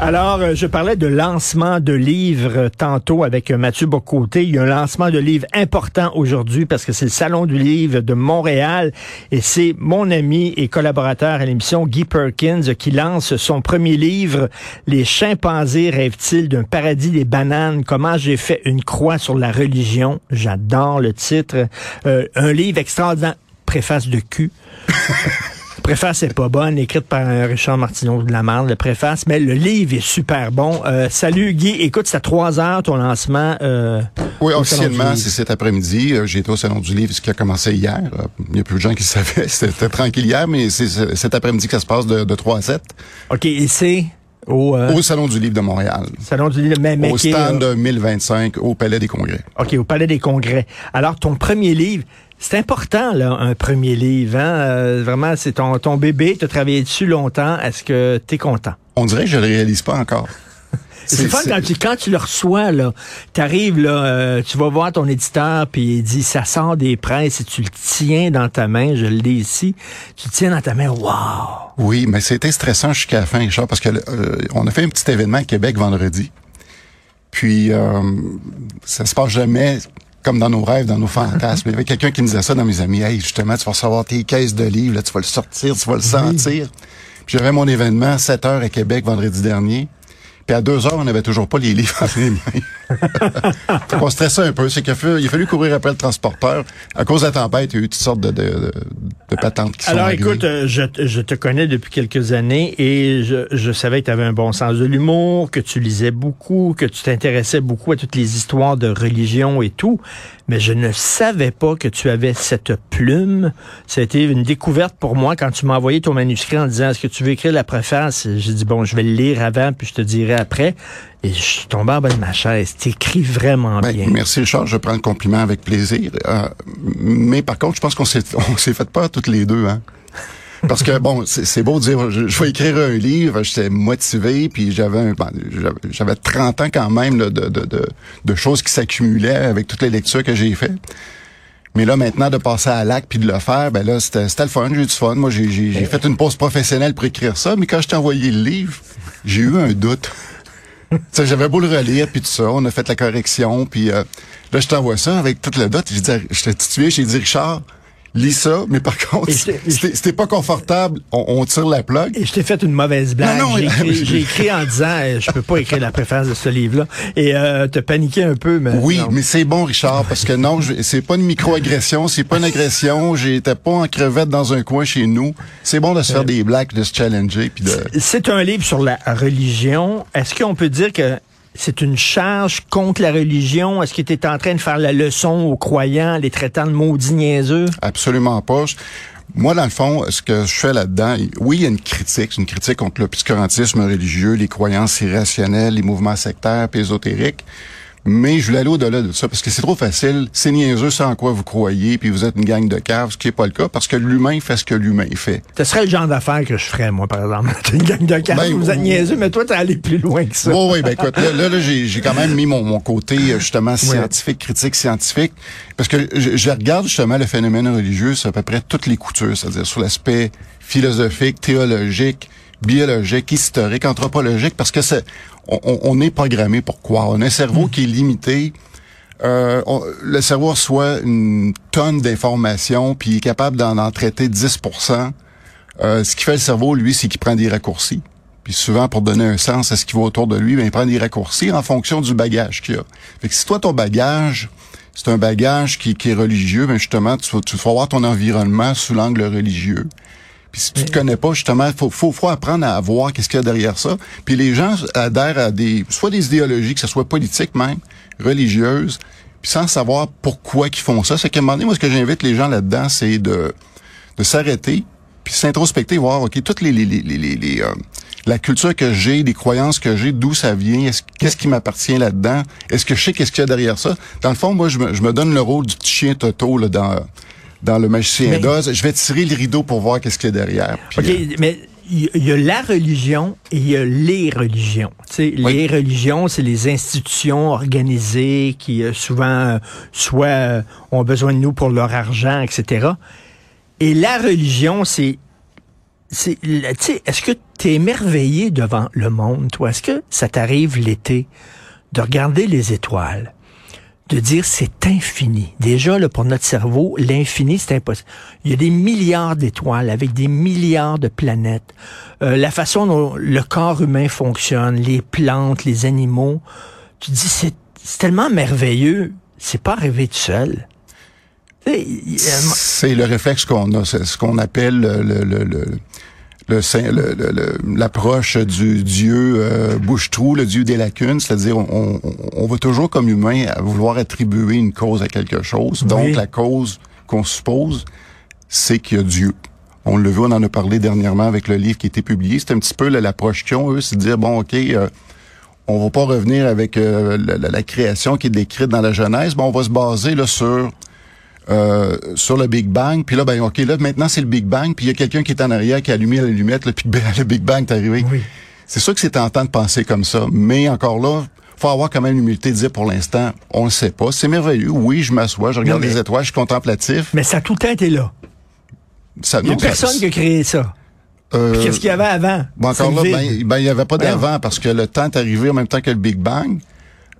Alors, euh, je parlais de lancement de livres tantôt avec Mathieu Bocoté. Il y a un lancement de livres important aujourd'hui parce que c'est le Salon du livre de Montréal et c'est mon ami et collaborateur à l'émission Guy Perkins qui lance son premier livre, Les chimpanzés rêvent-ils d'un paradis des bananes? Comment j'ai fait une croix sur la religion? J'adore le titre. Euh, un livre extraordinaire. Préface de cul. préface est pas bonne, écrite par Richard Martineau de la Marne, le préface, mais le livre est super bon. Euh, salut Guy, écoute, c'est à 3 heures ton lancement. Euh, oui, officiellement, c'est cet après-midi. Euh, j'ai été au Salon du Livre, ce qui a commencé hier. Il y a plus de gens qui le savaient. C'était tranquille hier, mais c'est cet après-midi que ça se passe de, de 3 à 7. OK, et c'est... Au, au, Salon du Livre de Montréal. Salon du Livre, mais, mais Au stand de 1025 au Palais des Congrès. OK, au Palais des Congrès. Alors, ton premier livre, c'est important, là, un premier livre. Hein? Euh, vraiment, c'est ton, ton bébé, tu as travaillé dessus longtemps. Est-ce que tu es content? On dirait que je le réalise pas encore. C'est fun quand tu, quand tu le reçois, là, t'arrives, là, euh, tu vas voir ton éditeur, puis il dit, ça sort des presses, et tu le tiens dans ta main, je le dis ici, tu le tiens dans ta main, wow! Oui, mais c'était stressant jusqu'à la fin, Richard, parce que euh, on a fait un petit événement à Québec vendredi, puis euh, ça se passe jamais comme dans nos rêves, dans nos fantasmes. Il y avait quelqu'un qui me disait ça dans mes amis. Hey, justement, tu vas recevoir tes caisses de livres, là, tu vas le sortir, tu vas le sentir. Puis j'avais mon événement 7 heures à Québec vendredi dernier. Puis à deux heures, on n'avait toujours pas les livres en les. on stressait un peu. C'est qu'il a, fallu, il a fallu courir après le transporteur. À cause de la tempête, il y a eu toutes sortes de, de, de patentes qui Alors, sont écoute, arrivées. je, je te connais depuis quelques années et je, je savais que tu avais un bon sens de l'humour, que tu lisais beaucoup, que tu t'intéressais beaucoup à toutes les histoires de religion et tout. Mais je ne savais pas que tu avais cette plume. Ça a été une découverte pour moi quand tu m'as envoyé ton manuscrit en disant est-ce que tu veux écrire la préface? J'ai dit bon, je vais le lire avant puis je te dirai après. Et je suis tombé en bas de ma chaise. T'écris vraiment Ben, bien. merci Richard, je prends le compliment avec plaisir. Euh, mais par contre, je pense qu'on s'est on s'est fait peur toutes les deux, hein. Parce que bon, c'est beau de dire je, je vais écrire un livre, j'étais motivé, puis j'avais un- ben, j'avais- j'avais 30 ans quand même là, de, de, de, de choses qui s'accumulaient avec toutes les lectures que j'ai faites. Mais là, maintenant, de passer à l'acte puis de le faire, ben là, c'était le fun, j'ai eu du fun. Moi, j'ai j'ai- j'ai fait une pause professionnelle pour écrire ça, mais quand je t'ai envoyé le livre, j'ai eu un doute. J'avais beau le relire, puis tout ça, on a fait la correction, puis euh, là, je t'envoie ça avec toute la dot. J'ai dit, je t'ai tué, j'ai dit, Richard, lis ça, mais par contre, t'es pas confortable, on, on tire la plug. Et je t'ai fait une mauvaise blague. Non, non, j'ai, écrit, en disant euh, je peux pas écrire la préface de ce livre-là. Et euh, te paniqué un peu, mais Oui, non. mais c'est bon, Richard, parce que non, c'est pas une micro-agression, c'est pas une agression. J'étais pas en crevette dans un coin chez nous. C'est bon de se faire des blagues, de se challenger, puis de. C'est un livre sur la religion. Est-ce qu'on peut dire que c'est une charge contre la religion? Est-ce que tu es en train de faire la leçon aux croyants, les traitant de maudits niaiseux? Absolument pas. Moi, dans le fond, ce que je fais là-dedans, oui, il y a une critique, c'est une critique contre l'obscurantisme religieux, les croyances irrationnelles, les mouvements sectaires, ésotériques. Mais je voulais aller au-delà de ça parce que c'est trop facile. C'est niaiseux, c'est en quoi vous croyez, puis vous êtes une gang de caves, ce qui est pas le cas parce que l'humain fait ce que l'humain fait. Ce serait le genre d'affaires que je ferais, moi, par exemple. T'es une gang de cartes, Ben, vous êtes niaiseux, mais toi, t'es allé plus loin que ça. Oui, oui, ben écoute, là, là, là, j'ai, j'ai quand même mis mon, mon côté euh, justement scientifique, critique scientifique, parce que je, je regarde justement le phénomène religieux sur à peu près toutes les coutures, c'est-à-dire sur l'aspect philosophique, théologique, biologique, historique, anthropologique, parce que c'est, on, est programmé pour croire. On a un cerveau qui est limité. Euh, on- le cerveau reçoit une tonne d'informations, puis il est capable d'en en traiter 10% euh, Ce qui fait le cerveau, lui, c'est qu'il prend des raccourcis. Puis souvent, pour donner un sens à ce qui va autour de lui, ben, il prend des raccourcis en fonction du bagage qu'il a. Fait que si toi, ton bagage, c'est un bagage qui, qui est religieux, ben justement, tu, tu vas voir ton environnement sous l'angle religieux. Puis si tu te connais pas, justement, faut, faut, faut apprendre à voir qu'est-ce qu'il y a derrière ça. Puis les gens adhèrent à des, soit des idéologies, que ce soit politiques même, religieuses, puis sans savoir pourquoi ils font ça. C'est qu'à un moment donné, moi, ce que j'invite les gens là-dedans, c'est de, de s'arrêter, puis s'introspecter, voir, OK, toutes les, les, les, les, les- euh, la culture que j'ai, les croyances que j'ai, d'où ça vient, est-ce- qu'est-ce qui m'appartient là-dedans, est-ce que je sais qu'est-ce qu'il y a derrière ça? Dans le fond, moi, je me, je me donne le rôle du petit chien Toto, là, dans, dans le magicien d'Oz. Je vais tirer le rideau pour voir qu'est-ce qu'il y a derrière. Puis, OK, euh, mais il y a la religion et il y a les religions. Oui. Les religions, c'est les institutions organisées qui euh, souvent soit euh, ont besoin de nous pour leur argent, etc. Et la religion, c'est c'est la- tu sais, est-ce que tu es émerveillé devant le monde, toi? Est-ce que ça t'arrive l'été de regarder les étoiles? De dire c'est infini. Déjà, là, pour notre cerveau, l'infini, c'est impossible. Il y a des milliards d'étoiles avec des milliards de planètes. Euh, la façon dont le corps humain fonctionne, les plantes, les animaux, tu dis c'est tellement merveilleux, c'est pas arrivé tout seul. C'est le réflexe qu'on a, c'est ce qu'on appelle le, le, le, le, le le- l'approche du dieu euh, bouche-trou, le dieu des lacunes, c'est-à-dire on, on, on va toujours comme humain à vouloir attribuer une cause à quelque chose. Donc la cause qu'on suppose, c'est qu'il y a Dieu. On le vu, on en a parlé dernièrement avec le livre qui a été publié. C'est un petit peu l'approche qu'ils ont, eux, c'est de dire, bon, OK, euh, on va pas revenir avec euh, la, la- la création qui est décrite dans la Genèse, mais on va se baser là sur euh, sur le Big Bang. Puis là, ben ok, là maintenant c'est le Big Bang. Puis il y a quelqu'un qui est en arrière qui a allumé la allumette, là, puis ben, le Big Bang est arrivé. Oui. C'est sûr que c'est tentant de penser comme ça, mais encore là, faut avoir quand même l'humilité de dire pour l'instant, on le sait pas. C'est merveilleux. Oui, je m'assois, je regarde Non, mais- les étoiles, je suis contemplatif. mais ça a tout le temps été là. Ça, Il y a ça- personne qui a créé ça. euh, Qu'est-ce qu'il y avait avant? Bon, encore là, ben, ben, il n'y avait pas d'avant parce que le temps est arrivé en même temps que le Big Bang.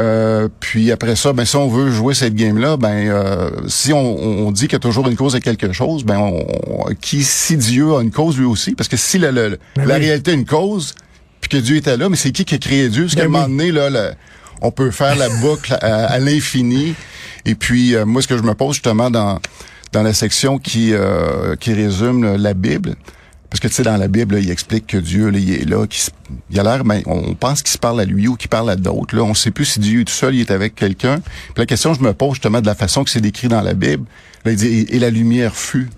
Euh, puis après ça, ben si on veut jouer cette game-là, ben euh, si on, on dit qu'il y a toujours une cause à quelque chose, ben on, on- qui si Dieu a une cause lui aussi, parce que si Ben la oui. réalité a une cause, puis que Dieu était là, mais c'est qui qui a créé Dieu? Parce Ben qu'à un oui. moment donné, là, on peut faire la boucle à, à l'infini. Et puis euh, moi, ce que je me pose justement dans dans la section qui euh, qui résume là, la Bible. Parce que tu sais, dans la Bible, il explique que Dieu, il est là, qu'il il a l'air, ben, on pense qu'il se parle à lui ou qu'il parle à d'autres. Là, on sait plus si Dieu est tout seul, il est avec quelqu'un. Puis la question, je me pose justement de la façon que c'est décrit dans la Bible. Là, il dit et, la lumière fut.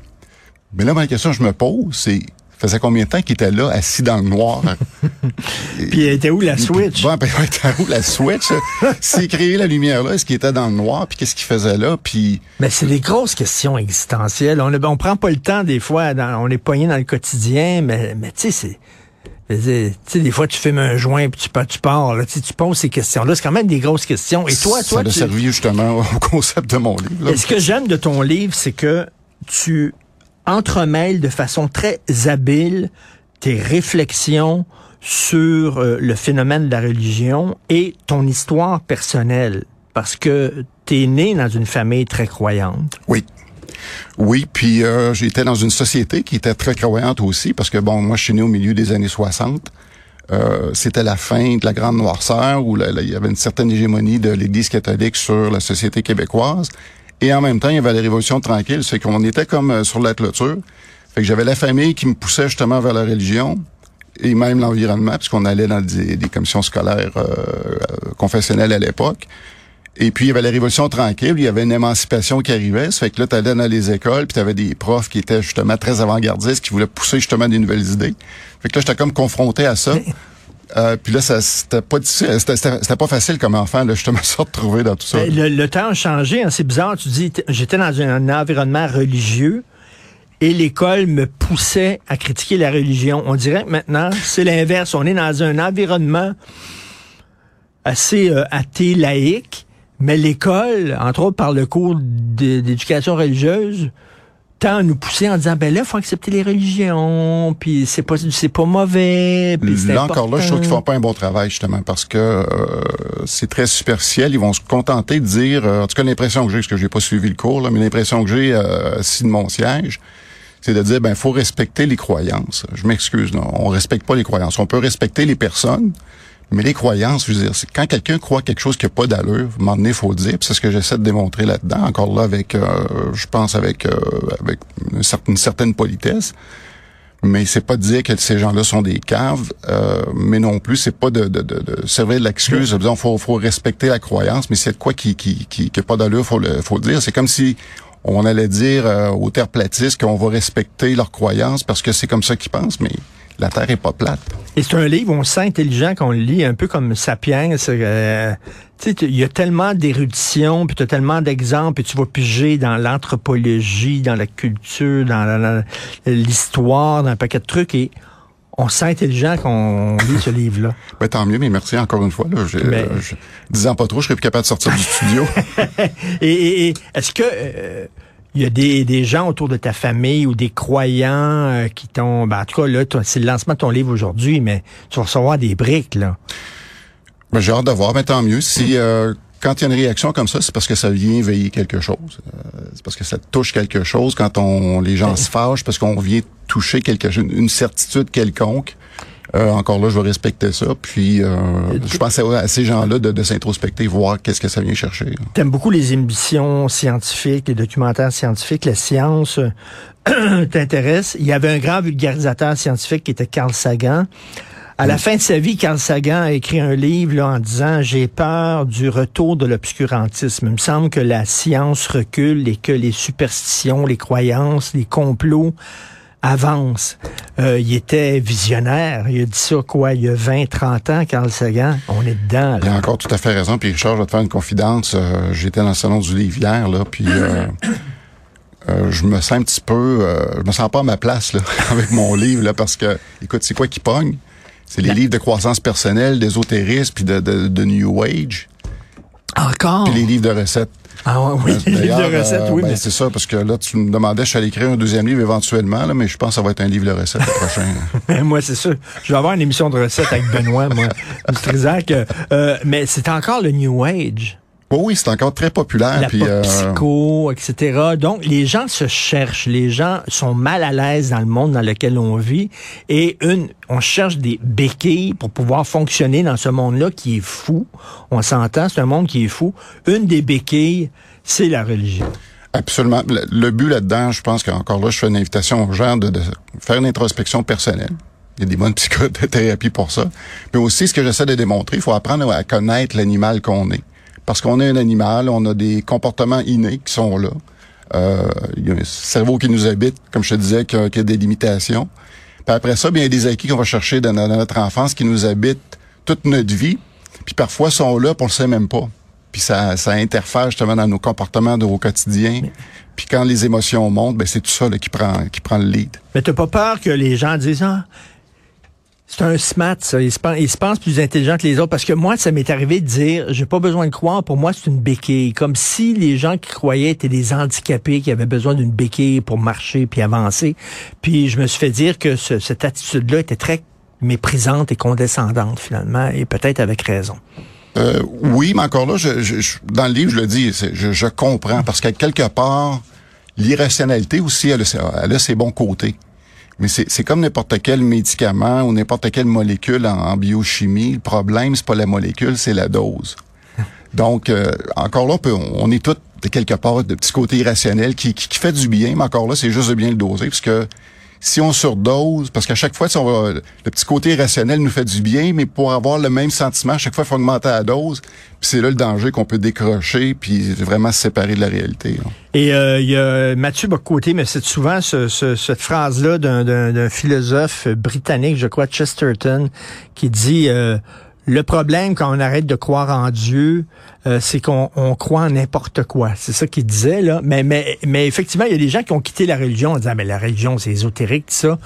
Mais là, la question que je me pose, c'est faisait combien de temps qu'il était là, assis dans le noir? Puis était où la switch? Bon, ben, ouais, t'as où la switch? S'il créait la lumière là, est-ce qu'il était dans le noir? Puis qu'est-ce qu'il faisait là? Puis Mais c'est des grosses questions existentielles. On, ne- on prend pas le temps des fois, dans- on est poigné dans le quotidien, mais, mais tu sais, c'est... dire, Tu sais, des fois, tu fumes un joint puis tu, pars- tu pars, là, tu poses ces questions-là. C'est quand même des grosses questions. Et toi, ça toi, a tu- servi justement au concept de mon livre. là. Et ce que j'aime de ton livre, c'est que tu entremêles de façon très habile tes réflexions sur euh, le phénomène de la religion et ton histoire personnelle. Parce que tu es né dans une famille très croyante. Oui. Oui, puis euh, j'étais dans une société qui était très croyante aussi, parce que bon, moi je suis né au milieu des années 60. Euh, c'était la fin de la grande noirceur où il y avait une certaine hégémonie de l'Église catholique sur la société québécoise. Et en même temps, il y avait la Révolution tranquille, c'est qu'on était comme euh, sur la clôture. Fait que j'avais la famille qui me poussait justement vers la religion et même l'environnement, puisqu'on allait dans des, des commissions scolaires euh, euh, confessionnelles à l'époque. Et puis, il y avait la Révolution tranquille, il y avait une émancipation qui arrivait. Ça fait que là, tu allais dans les écoles, puis tu avais des profs qui étaient justement très avant-gardistes, qui voulaient pousser justement des nouvelles idées. Fait que là, j'étais comme confronté à ça. Euh, puis là, ça c'était pas c'était, pas facile comme enfant, là, justement, se retrouver dans tout ça. Ben, le, temps a changé, hein, c'est bizarre. Tu dis, j'étais dans un, environnement religieux et l'école me poussait à critiquer la religion. On dirait que maintenant, c'est l'inverse. On est dans un environnement assez euh, athée, laïque, mais l'école, entre autres par le cours d'é- d'éducation religieuse, à nous pousser en disant, ben là, il faut accepter les religions, puis c'est pas, c'est pas mauvais, puis Là encore là, je trouve qu'ils font pas un bon travail justement parce que euh, c'est très superficiel. Ils vont se contenter de dire, euh, en tout cas l'impression que j'ai, parce que j'ai pas suivi le cours là, mais l'impression que j'ai euh, assis de mon siège, c'est de dire ben faut respecter les croyances. Je m'excuse, non, on respecte pas les croyances. On peut respecter les personnes, mais les croyances, je veux dire, quand quelqu'un croit quelque chose qui a pas d'allure, à un moment donné, il faut le dire. C'est ce que j'essaie de démontrer là-dedans. Encore là, avec, euh, je pense avec euh, avec une certaine, politesse mais c'est pas de dire que ces gens-là sont des caves, euh, mais non plus c'est pas de, de, de, de servir de l'excuse, dire faut faut respecter la croyance, mais c'est de quoi qui qui qui, qui pas d'allure, faut le faut le dire. C'est comme si on allait dire euh, aux terreplatistes qu'on va respecter leurs croyances parce que c'est comme ça qu'ils pensent, mais la Terre est pas plate. Et c'est un livre, on sent intelligent quand on le lit, un peu comme Sapiens. euh, tu sais, il y a tellement d'érudition, puis tu as tellement d'exemples, puis tu vas piger dans l'anthropologie, dans la culture, dans l'histoire, dans un paquet de trucs, et on se sent intelligent qu'on lit ce livre-là. Ben, tant mieux, mais merci encore une fois. Là. Je- disant pas trop, je serais plus capable de sortir du studio. Et, et- et est-ce que euh, il y a des, des gens autour de ta famille ou des croyants euh, qui t'ont... Ben, en tout cas, là, c'est le lancement de ton livre aujourd'hui, mais tu vas recevoir des briques, là. Ben, j'ai hâte de voir, mais tant mieux. Si euh, quand il y a une réaction comme ça, c'est parce que ça vient veiller quelque chose. Euh, c'est parce que ça touche quelque chose. Quand on les gens se fâchent, parce qu'on vient toucher quelque chose, une certitude quelconque. Euh, encore là, je vais respecter ça. Puis, euh, je pense à, ces gens-là de, de s'introspecter, voir qu'est-ce que ça vient chercher. T'aimes beaucoup les émissions scientifiques, les documentaires scientifiques, la science euh, t'intéresse. Il y avait un grand vulgarisateur scientifique qui était Carl Sagan. À la fin de sa vie, Carl Sagan a écrit un livre là, en disant J'ai peur du retour de l'obscurantisme. Il me semble que la science recule et que les superstitions, les croyances, les complots avancent. Euh, il était visionnaire. Il a dit ça quoi il y a 20, 30 ans, Carl Sagan. On est dedans. Il a encore tout à fait raison. Puis Richard, je vais te faire une confidence. Euh, J'étais dans le salon du livre hier, là, puis euh, je me sens un petit peu, je me sens pas à ma place là, avec mon livre là, parce que, écoute, c'est quoi qui pogne? C'est les livres de croissance personnelle, d'ésotérisme, puis de, de, de New Age, Encore? puis les livres de recettes. Ah ouais, oui, les livres de recettes, euh, oui, ben, mais c'est ça, parce que là, tu me demandais, je suis allé écrire un deuxième livre éventuellement, là, mais je pense que ça va être un livre de recettes le prochain. moi, c'est sûr. Je vais avoir une émission de recettes avec Benoît, moi. C'est Trisac. Euh, mais c'est encore le New Age. Oh oui, c'est encore très populaire. la puis, pop euh, psycho, etc. Donc, les gens se cherchent. Les gens sont mal à l'aise dans le monde dans lequel on vit. Et une, on cherche des béquilles pour pouvoir fonctionner dans ce monde-là qui est fou. On s'entend, c'est un monde qui est fou. Une des béquilles, c'est la religion. Absolument. Le, le but là-dedans, je pense qu'encore là, je fais une invitation aux gens de, de faire une introspection personnelle. Il y a des bonnes psychothérapies pour ça. Mais aussi, ce que j'essaie de démontrer, il faut apprendre à connaître l'animal qu'on est. Parce qu'on est un animal, on a des comportements innés qui sont là. Euh, il y a un cerveau qui nous habite, comme je te disais, qui a, qui a des limitations. Puis après ça, bien, il y a des acquis qu'on va chercher dans, dans notre enfance qui nous habitent toute notre vie. Puis parfois, sont là, puis on le sait même pas. Puis ça, ça interfère justement dans nos comportements de, au quotidien. Puis quand les émotions montent, ben c'est tout ça là, qui prend qui prend le lead. Mais t'as pas peur que les gens disent ah c'est un smart ça, il se, pense, plus intelligent que les autres parce que moi ça m'est arrivé de dire j'ai pas besoin de croire pour moi c'est une béquille comme si les gens qui croyaient étaient des handicapés qui avaient besoin d'une béquille pour marcher puis avancer. Puis je me suis fait dire que ce- cette attitude là était très méprisante et condescendante finalement et peut-être avec raison. Euh, oui, mais encore là, je, je- dans le livre, je le dis, je, comprends parce qu'à quelque part, l'irrationalité aussi, elle a ses bons côtés. Mais c'est comme n'importe quel médicament ou n'importe quelle molécule en, biochimie. Le problème, c'est pas la molécule, c'est la dose. Donc, euh, encore là, on, peut, on est tous de quelque part de petits côtés irrationnels qui, qui, qui fait du bien, mais encore là, c'est juste de bien le doser, parce que si on surdose, parce qu'à chaque fois, si on va, le petit côté irrationnel nous fait du bien, mais pour avoir le même sentiment, à chaque fois, il faut augmenter la dose. Puis c'est là le danger qu'on peut décrocher, puis vraiment se séparer de la réalité. là. Et euh, il y a Mathieu Bocoté, mais c'est souvent ce- ce- cette phrase-là d'un philosophe britannique, je crois, Chesterton, qui dit euh, le problème quand on arrête de croire en Dieu, euh, c'est qu'on on croit en n'importe quoi. C'est ça qu'il disait là. Mais, mais, mais effectivement, il y a des gens qui ont quitté la religion en disant mais la religion c'est ésotérique ça.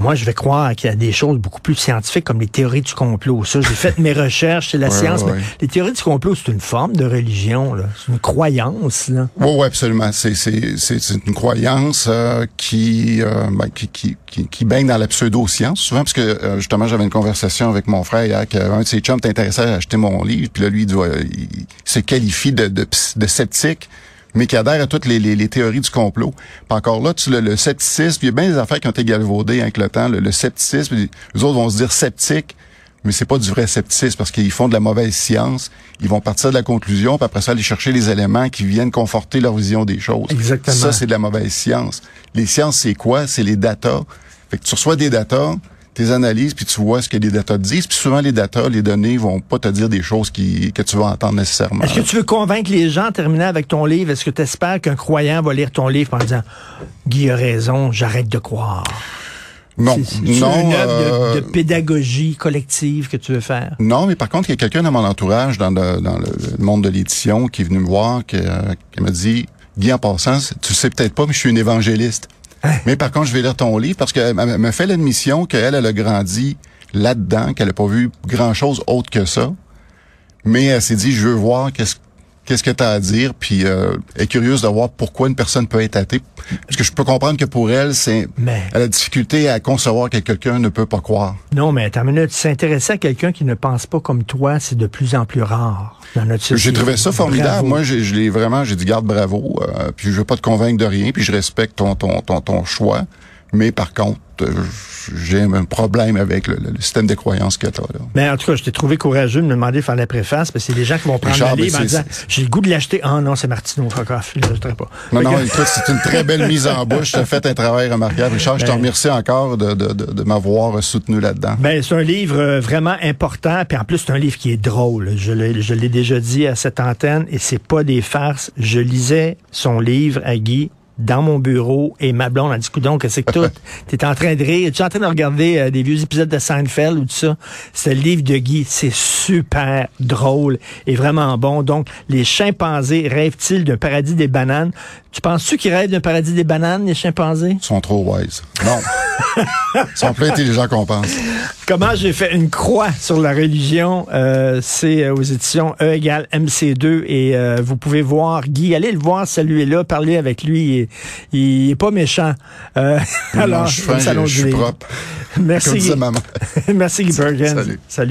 Moi, je vais croire qu'il y a des choses beaucoup plus scientifiques comme les théories du complot. Ça, j'ai fait mes recherches, c'est la Ouais, science. ouais, mais ouais. les théories du complot, c'est une forme de religion, là. C'est une croyance, là. Oui, oui, absolument. C'est, c'est, c'est, c'est une croyance euh, qui, euh, ben, qui, qui, qui, qui baigne dans la pseudo-science, souvent, parce que euh, justement, j'avais une conversation avec mon frère hier, qu'un de ses chums t'intéressait à acheter mon livre, puis là, lui, il, doit, il se qualifie de, de, de sceptique, mais qui adhère à toutes les, les, les théories du complot. Puis encore là, tu, le, le scepticisme, il y a bien des affaires qui ont été galvaudées avec le temps, le, le scepticisme, les autres vont se dire sceptiques, mais c'est pas du vrai scepticisme parce qu'ils font de la mauvaise science. Ils vont partir de la conclusion, puis après ça aller chercher les éléments qui viennent conforter leur vision des choses. Exactement. Ça, c'est de la mauvaise science. Les sciences, c'est quoi? C'est les datas. Fait que tu reçois des datas, tes analyses, puis tu vois ce que les datas te disent. Puis souvent, les datas, les données vont pas te dire des choses qui, que tu vas entendre nécessairement. Est-ce que tu veux convaincre les gens en terminant avec ton livre? Est-ce que tu espères qu'un croyant va lire ton livre en disant Guy a raison, j'arrête de croire? non, non, une œuvre euh, de, de pédagogie collective que tu veux faire? Non, mais par contre, il y a quelqu'un dans mon entourage, dans le, dans le monde de l'édition, qui est venu me voir, qui, euh, qui m'a dit, Guy, en passant, tu sais peut-être pas, mais je suis une évangéliste. Mais par contre, je vais lire ton livre parce qu'elle elle m'a fait l'admission qu'elle, elle a grandi là-dedans, qu'elle a pas vu grand-chose autre que ça. Mais elle s'est dit, je veux voir qu'est-ce qu'est-ce que tu as à dire, puis euh, est curieuse de voir pourquoi une personne peut être athée. Parce que je peux comprendre que pour elle, c'est Mais- elle a difficulté à concevoir que quelqu'un ne peut pas croire. Non, mais attends une minute. S'intéresser à quelqu'un qui ne pense pas comme toi, c'est de plus en plus rare dans notre société. J'ai trouvé ça formidable. Bravo. Moi, je l'ai vraiment, j'ai dit garde bravo. euh, puis je veux pas te convaincre de rien, puis je respecte ton ton ton, ton choix. Mais par contre, euh, j'ai un problème avec le, système de croyances que tu as là. Mais en tout cas, je t'ai trouvé courageux de me demander de faire la préface, parce que c'est des gens qui vont prendre Richard, le livre en ben, disant J'ai le goût de l'acheter. Ah non, c'est Martineau, fuck off. Je l'achèterai pas. Non, Fait non, que- c'est une très belle mise en bouche. Tu as fait un travail remarquable. Richard, je te Ben- remercie encore de, de, de, de m'avoir soutenu là-dedans. Ben, c'est un livre euh, vraiment important, puis en plus c'est un livre qui est drôle. Je l'ai, je l'ai déjà dit à cette antenne, et c'est pas des farces. Je lisais son livre à Guy dans mon bureau et ma blonde a dit coudon que c'est que tout t'es en train de rire. Tu es en train de regarder euh, des vieux épisodes de Seinfeld ou tout ça? C'est le livre de Guy c'est super drôle et vraiment bon. Donc les chimpanzés rêvent-ils d'un paradis des bananes? Tu penses-tu qu'ils rêvent d'un paradis des bananes les chimpanzés? Ils sont trop wise. Non. Ils sont plus intelligents qu'on pense. Comment j'ai fait une croix sur la religion, euh, c'est euh, aux éditions E égale MC2 et euh, vous pouvez voir Guy, allez le voir, saluez-le, parlez avec lui, il est pas méchant. Euh, Non, alors, je suis au fin, salon je du suis livre. propre. Merci, Comme disait maman. Merci Guy Perkins. Salut. Salut.